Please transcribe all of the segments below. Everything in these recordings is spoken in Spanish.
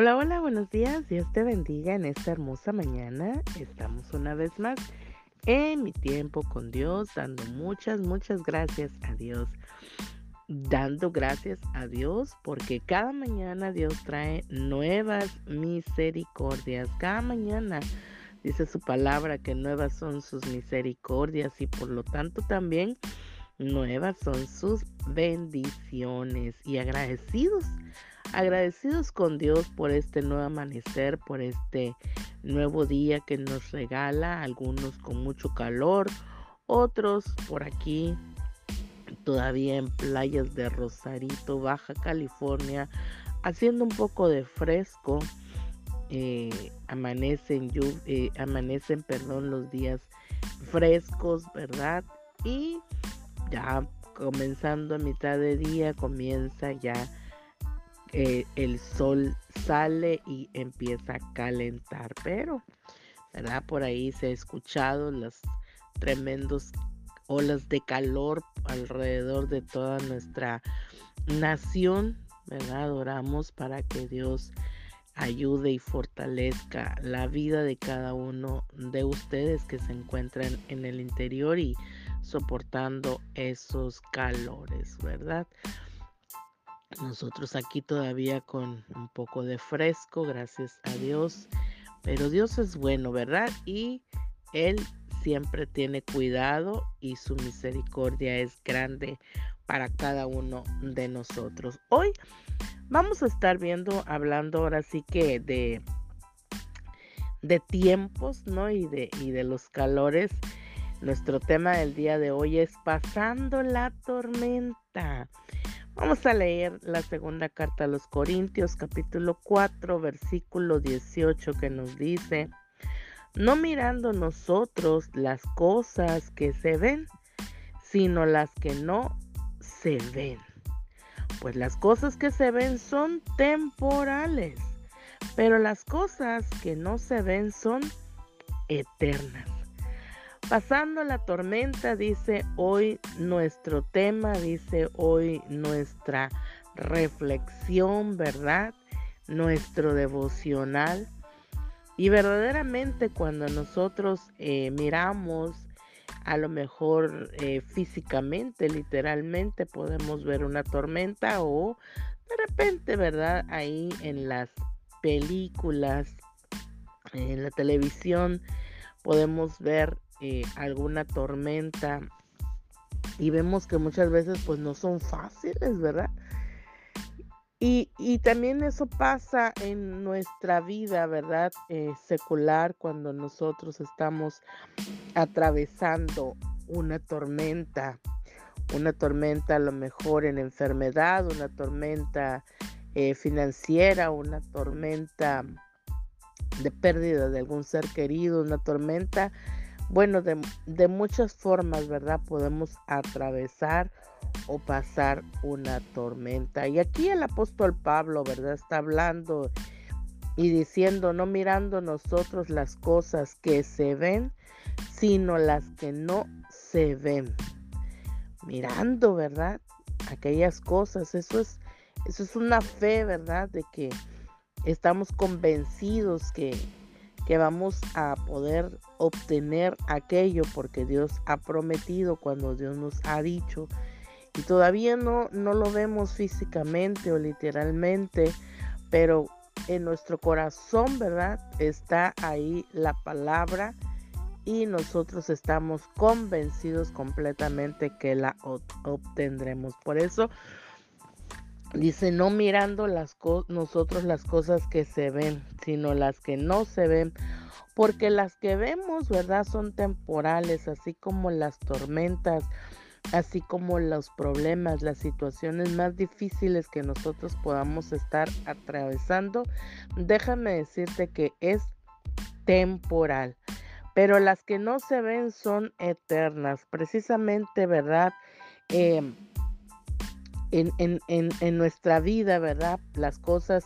Hola, hola, buenos días. Dios te bendiga en esta hermosa mañana. Estamos una vez más en mi tiempo con Dios, dando muchas, muchas gracias a Dios. Dando gracias a Dios porque cada mañana Dios trae nuevas misericordias. Cada mañana dice su palabra que nuevas son sus misericordias y por lo tanto también nuevas son sus bendiciones y agradecidos agradecidos con Dios por este nuevo amanecer, por este nuevo día que nos regala, algunos con mucho calor, otros por aquí todavía en playas de Rosarito, Baja California, haciendo un poco de fresco. Eh, amanecen, eh, amanecen, perdón, los días frescos, ¿verdad? Y ya comenzando a mitad de día comienza ya eh, el sol sale y empieza a calentar, pero, ¿verdad? Por ahí se ha escuchado las tremendos olas de calor alrededor de toda nuestra nación, ¿verdad? Adoramos para que Dios ayude y fortalezca la vida de cada uno de ustedes que se encuentran en el interior y soportando esos calores, ¿verdad? Nosotros aquí todavía con un poco de fresco, gracias a Dios. Pero Dios es bueno, ¿verdad? Y Él siempre tiene cuidado y su misericordia es grande para cada uno de nosotros. Hoy vamos a estar viendo, hablando ahora sí que de, de tiempos, ¿no? Y de, y de los calores. Nuestro tema del día de hoy es pasando la tormenta. Vamos a leer la segunda carta a los Corintios, capítulo 4, versículo 18, que nos dice, no mirando nosotros las cosas que se ven, sino las que no se ven. Pues las cosas que se ven son temporales, pero las cosas que no se ven son eternas. Pasando la tormenta, dice hoy nuestro tema, dice hoy nuestra reflexión, ¿verdad? Nuestro devocional. Y verdaderamente cuando nosotros eh, miramos, a lo mejor eh, físicamente, literalmente, podemos ver una tormenta o de repente, ¿verdad? Ahí en las películas, en la televisión, podemos ver eh, alguna tormenta y vemos que muchas veces pues no son fáciles, ¿verdad? Y, también eso pasa en nuestra vida, ¿verdad? Eh, secular, cuando nosotros estamos atravesando una tormenta, una tormenta a lo mejor en enfermedad, una tormenta eh, financiera, una tormenta de pérdida de algún ser querido, una tormenta bueno, de, muchas formas, ¿verdad? Podemos atravesar o pasar una tormenta. Y aquí el apóstol Pablo, ¿verdad? Está hablando y diciendo, no mirando nosotros las cosas que se ven, sino las que no se ven. Mirando, ¿verdad? Aquellas cosas, eso es, eso es una fe, ¿verdad? De que estamos convencidos que, que vamos a poder obtener aquello porque Dios ha prometido cuando Dios nos ha dicho y todavía no, no lo vemos físicamente o literalmente, pero en nuestro corazón, ¿verdad? Está ahí la palabra y nosotros estamos convencidos completamente que la obtendremos. Por eso Dice, no mirando las nosotros las cosas que se ven, sino las que no se ven, porque las que vemos, ¿verdad? Son temporales, así como las tormentas, así como los problemas, las situaciones más difíciles que nosotros podamos estar atravesando. Déjame decirte que es temporal, pero las que no se ven son eternas, precisamente, ¿verdad? Eh, en, nuestra vida, ¿verdad? Las cosas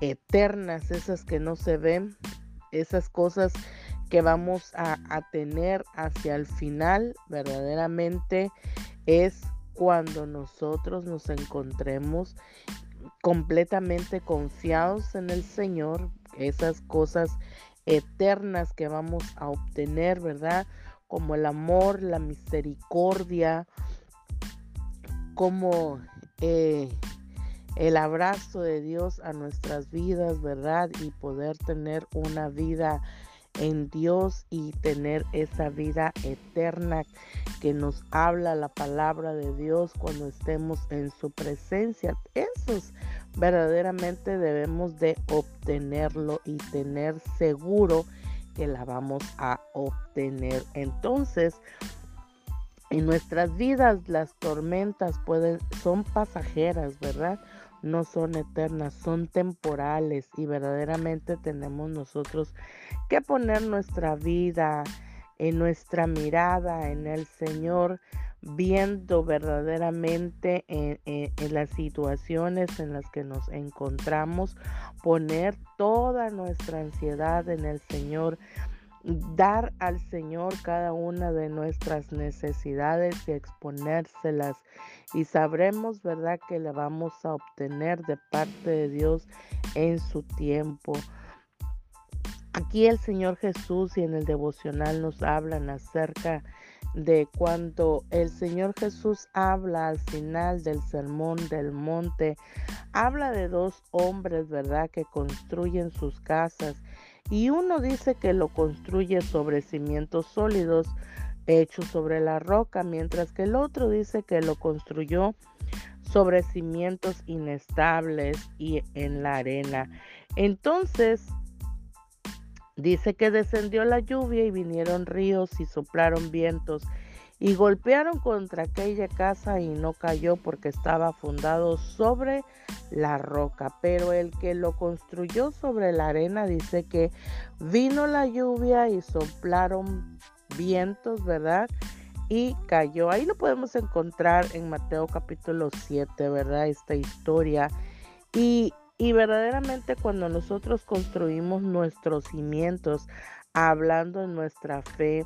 eternas, esas que no se ven, esas cosas que vamos a, tener hacia el final, verdaderamente es cuando nosotros nos encontremos completamente confiados en el Señor, esas cosas eternas que vamos a obtener, ¿verdad? Como el amor, la misericordia, como eh, el abrazo de Dios a nuestras vidas, ¿verdad? Y poder tener una vida en Dios y tener esa vida eterna que nos habla la palabra de Dios cuando estemos en su presencia. Esos verdaderamente debemos de obtenerlo y tener seguro que la vamos a obtener. Entonces, en nuestras vidas las tormentas pueden son pasajeras, ¿verdad? No son eternas, son temporales y verdaderamente tenemos nosotros que poner nuestra vida en nuestra mirada en el Señor, viendo verdaderamente en, en, las situaciones en las que nos encontramos, poner toda nuestra ansiedad en el Señor, dar al Señor cada una de nuestras necesidades y exponérselas y sabremos, ¿verdad?, que le vamos a obtener de parte de Dios en su tiempo. Aquí el Señor Jesús y en el devocional nos hablan acerca de cuando el Señor Jesús habla al final del sermón del monte, habla de dos hombres, ¿verdad?, que construyen sus casas y uno dice que lo construye sobre cimientos sólidos hechos sobre la roca, mientras que el otro dice que lo construyó sobre cimientos inestables y en la arena. Entonces, dice que descendió la lluvia y vinieron ríos y soplaron vientos y golpearon contra aquella casa y no cayó porque estaba fundado sobre la roca. Pero el que lo construyó sobre la arena dice que vino la lluvia y soplaron vientos, ¿verdad? Y cayó. Ahí lo podemos encontrar en Mateo capítulo 7, ¿verdad? Esta historia. Y, y verdaderamente cuando nosotros construimos nuestros cimientos, hablando en nuestra fe,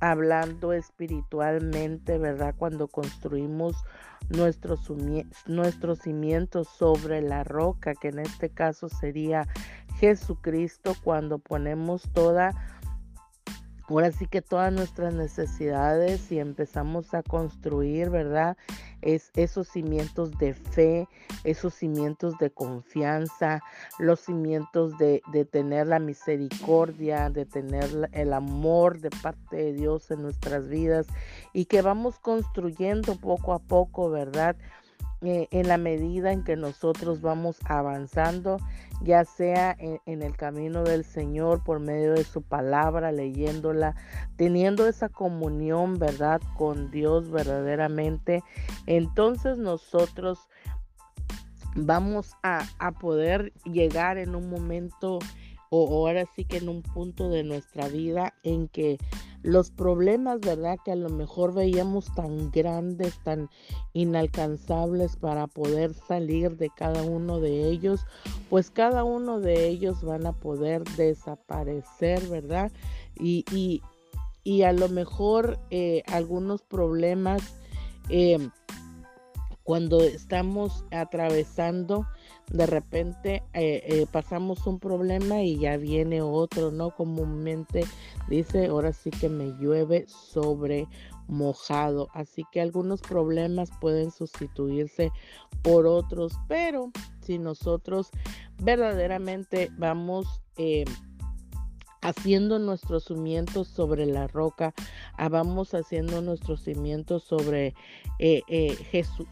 hablando espiritualmente, ¿verdad? Cuando construimos nuestros, nuestros cimientos sobre la roca, que en este caso sería Jesucristo, cuando ponemos toda ahora sí que todas nuestras necesidades y empezamos a construir, ¿verdad? Es esos cimientos de fe, esos cimientos de confianza, los cimientos de, de tener la misericordia, de tener el amor de parte de Dios en nuestras vidas y que vamos construyendo poco a poco, ¿verdad? Eh, en la medida en que nosotros vamos avanzando, ya sea en, el camino del Señor por medio de su palabra, leyéndola, teniendo esa comunión, ¿verdad? Con Dios verdaderamente, entonces nosotros vamos a, a poder llegar en un momento o ahora sí que en un punto de nuestra vida en que los problemas, ¿verdad? Que a lo mejor veíamos tan grandes, tan inalcanzables para poder salir de cada uno de ellos, pues cada uno de ellos van a poder desaparecer, ¿verdad? Y, y, y a lo mejor eh, algunos problemas eh, cuando estamos atravesando de repente eh, eh, pasamos un problema y ya viene otro, ¿no? Comúnmente dice, ahora sí que me llueve sobre mojado. Así que algunos problemas pueden sustituirse por otros, pero si nosotros verdaderamente vamos... Eh, haciendo nuestros cimientos sobre la roca, ah, vamos haciendo nuestros cimientos sobre eh, eh,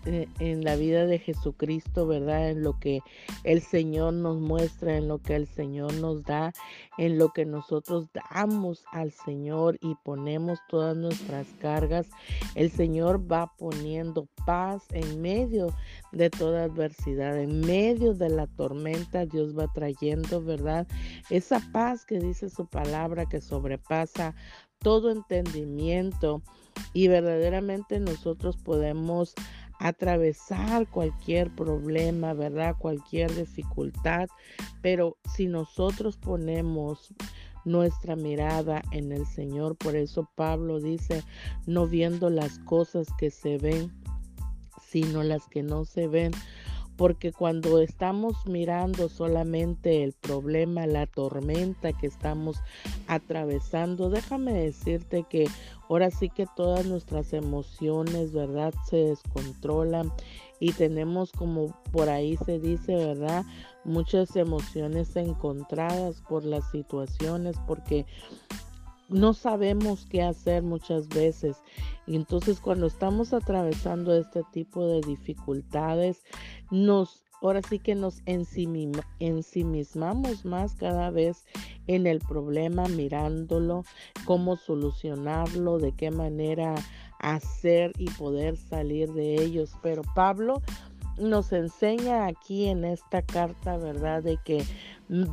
eh, en la vida de Jesucristo, ¿verdad? En lo que el Señor nos muestra, en lo que el Señor nos da, en lo que nosotros damos al Señor y ponemos todas nuestras cargas, el Señor va poniendo paz en medio de toda adversidad, en medio de la tormenta, Dios va trayendo, ¿verdad? Esa paz que dice su palabra que sobrepasa todo entendimiento y verdaderamente nosotros podemos atravesar cualquier problema, ¿verdad? Cualquier dificultad, pero si nosotros ponemos nuestra mirada en el Señor, por eso Pablo dice, no viendo las cosas que se ven, sino las que no se ven, porque cuando estamos mirando solamente el problema, la tormenta que estamos atravesando, déjame decirte que ahora sí que todas nuestras emociones, ¿verdad? Se descontrolan y tenemos como por ahí se dice, ¿verdad? Muchas emociones encontradas por las situaciones, porque no sabemos qué hacer muchas veces. Y entonces cuando estamos atravesando este tipo de dificultades, nos ahora sí que nos ensimismamos más cada vez en el problema, mirándolo, cómo solucionarlo, de qué manera hacer y poder salir de ellos. Pero Pablo nos enseña aquí en esta carta, ¿verdad? De que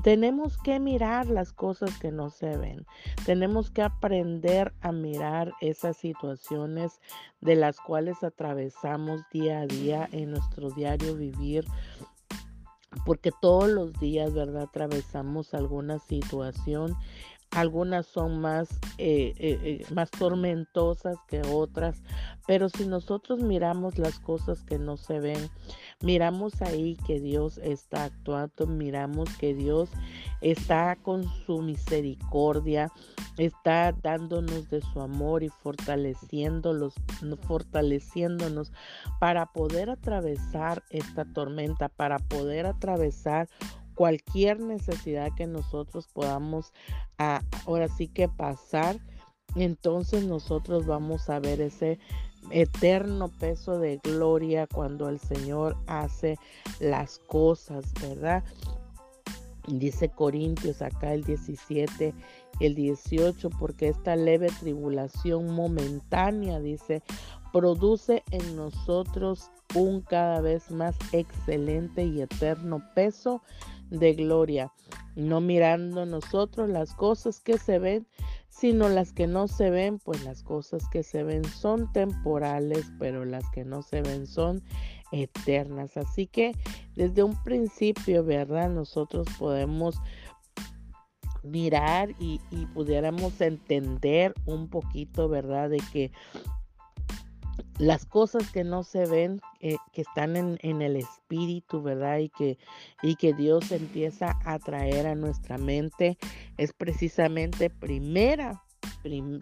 tenemos que mirar las cosas que no se ven. Tenemos que aprender a mirar esas situaciones de las cuales atravesamos día a día en nuestro diario vivir. Porque todos los días, ¿verdad? Atravesamos alguna situación algunas son más, eh, eh, eh, más tormentosas que otras, pero si nosotros miramos las cosas que no se ven, miramos ahí que Dios está actuando, miramos que Dios está con su misericordia, está dándonos de su amor y fortaleciéndolos, fortaleciéndonos para poder atravesar esta tormenta, para poder atravesar cualquier necesidad que nosotros podamos ah, ahora sí que pasar, entonces nosotros vamos a ver ese eterno peso de gloria cuando el Señor hace las cosas, ¿verdad? Dice Corintios acá el 17, el 18, porque esta leve tribulación momentánea, dice, produce en nosotros un cada vez más excelente y eterno peso de gloria, no mirando nosotros las cosas que se ven, sino las que no se ven, pues las cosas que se ven son temporales, pero las que no se ven son eternas. Así que desde un principio, ¿verdad? Nosotros podemos mirar y, y pudiéramos entender un poquito, ¿verdad? De que las cosas que no se ven, eh, que están en, el espíritu, ¿verdad? Y que, y que Dios empieza a traer a nuestra mente, es precisamente primera,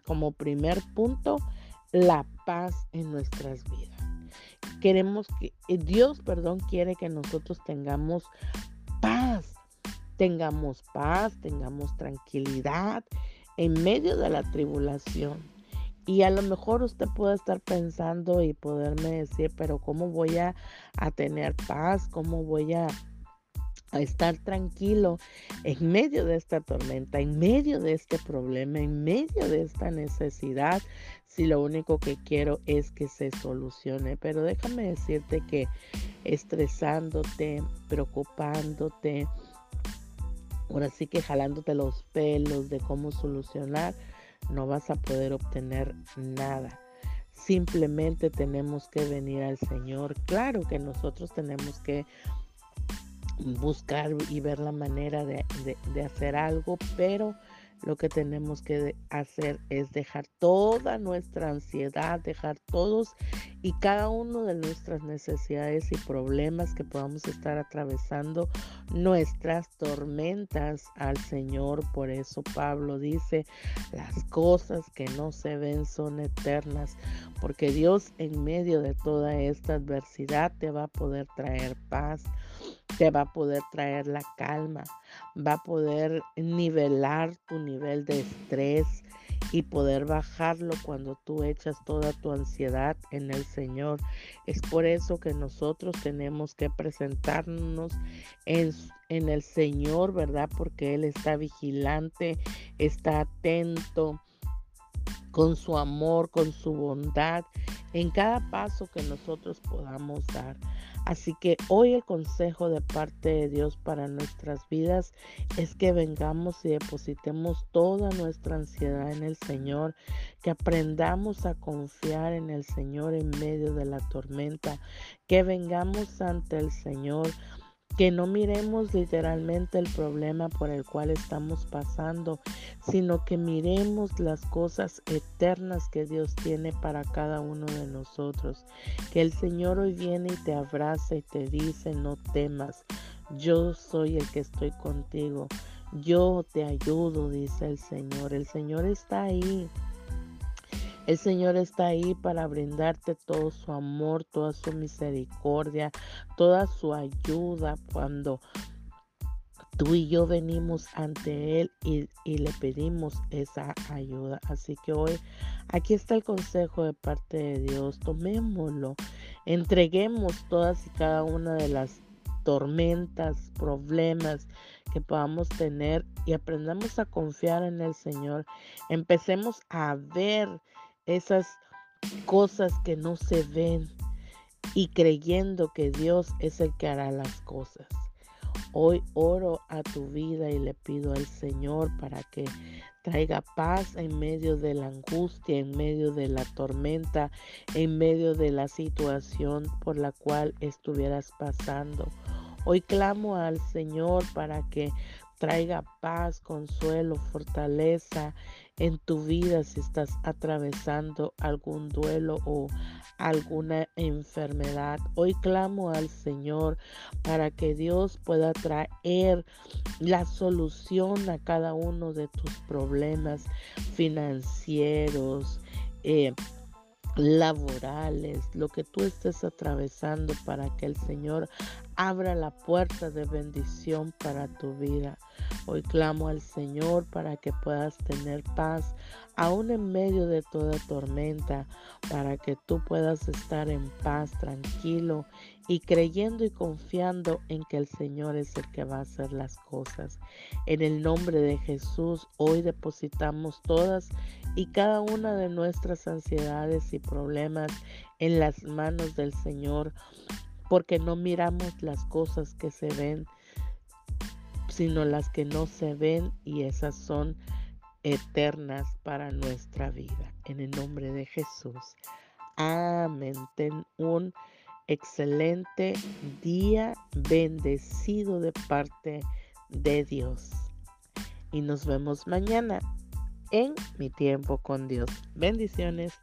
como primer punto, la paz en nuestras vidas. Queremos que, eh, Dios, perdón, quiere que nosotros tengamos paz, tengamos paz, tengamos tranquilidad en medio de la tribulación y a lo mejor usted puede estar pensando y poderme decir, pero ¿cómo voy a, tener paz? ¿Cómo voy a, a estar tranquilo en medio de esta tormenta, en medio de este problema, en medio de esta necesidad, si lo único que quiero es que se solucione. Pero déjame decirte que estresándote, preocupándote, ahora sí que jalándote los pelos de cómo solucionar, no vas a poder obtener nada. Simplemente tenemos que venir al Señor. Claro que nosotros tenemos que buscar y ver la manera de, hacer algo, pero lo que tenemos que hacer es dejar toda nuestra ansiedad, dejar todos y cada uno de nuestras necesidades y problemas que podamos estar atravesando, nuestras tormentas al Señor. Por eso Pablo dice, las cosas que no se ven son eternas, porque Dios en medio de toda esta adversidad te va a poder traer paz te va a poder traer la calma, va a poder nivelar tu nivel de estrés y poder bajarlo cuando tú echas toda tu ansiedad en el Señor. Es por eso que nosotros tenemos que presentarnos en, en el Señor, ¿verdad? Porque Él está vigilante, está atento con su amor, con su bondad, en cada paso que nosotros podamos dar. Así que hoy el consejo de parte de Dios para nuestras vidas es que vengamos y depositemos toda nuestra ansiedad en el Señor, que aprendamos a confiar en el Señor en medio de la tormenta, que vengamos ante el Señor que no miremos literalmente el problema por el cual estamos pasando, sino que miremos las cosas eternas que Dios tiene para cada uno de nosotros. Que el Señor hoy viene y te abraza y te dice, no temas, yo soy el que estoy contigo. Yo te ayudo, dice el Señor. El Señor está ahí. El Señor está ahí para brindarte todo su amor, toda su misericordia, toda su ayuda cuando tú y yo venimos ante Él y, le pedimos esa ayuda. Así que hoy aquí está el consejo de parte de Dios. Tomémoslo, entreguemos todas y cada una de las tormentas, problemas que podamos tener y aprendamos a confiar en el Señor. Empecemos a ver esas cosas que no se ven y creyendo que Dios es el que hará las cosas. Hoy oro a tu vida y le pido al Señor para que traiga paz en medio de la angustia, en medio de la tormenta, en medio de la situación por la cual estuvieras pasando. Hoy clamo al Señor para que traiga paz, consuelo, fortaleza en tu vida si estás atravesando algún duelo o alguna enfermedad. Hoy clamo al Señor para que Dios pueda traer la solución a cada uno de tus problemas financieros. Eh, laborales, lo que tú estés atravesando para que el Señor abra la puerta de bendición para tu vida. Hoy clamo al Señor para que puedas tener paz aún en medio de toda tormenta, para que tú puedas estar en paz, tranquilo y creyendo y confiando en que el Señor es el que va a hacer las cosas. En el nombre de Jesús, hoy depositamos todas y cada una de nuestras ansiedades y problemas en las manos del Señor, porque no miramos las cosas que se ven, sino las que no se ven y esas son eternas para nuestra vida. En el nombre de Jesús. Amén. Ten un excelente día bendecido de parte de Dios. Y nos vemos mañana en mi tiempo con Dios. Bendiciones.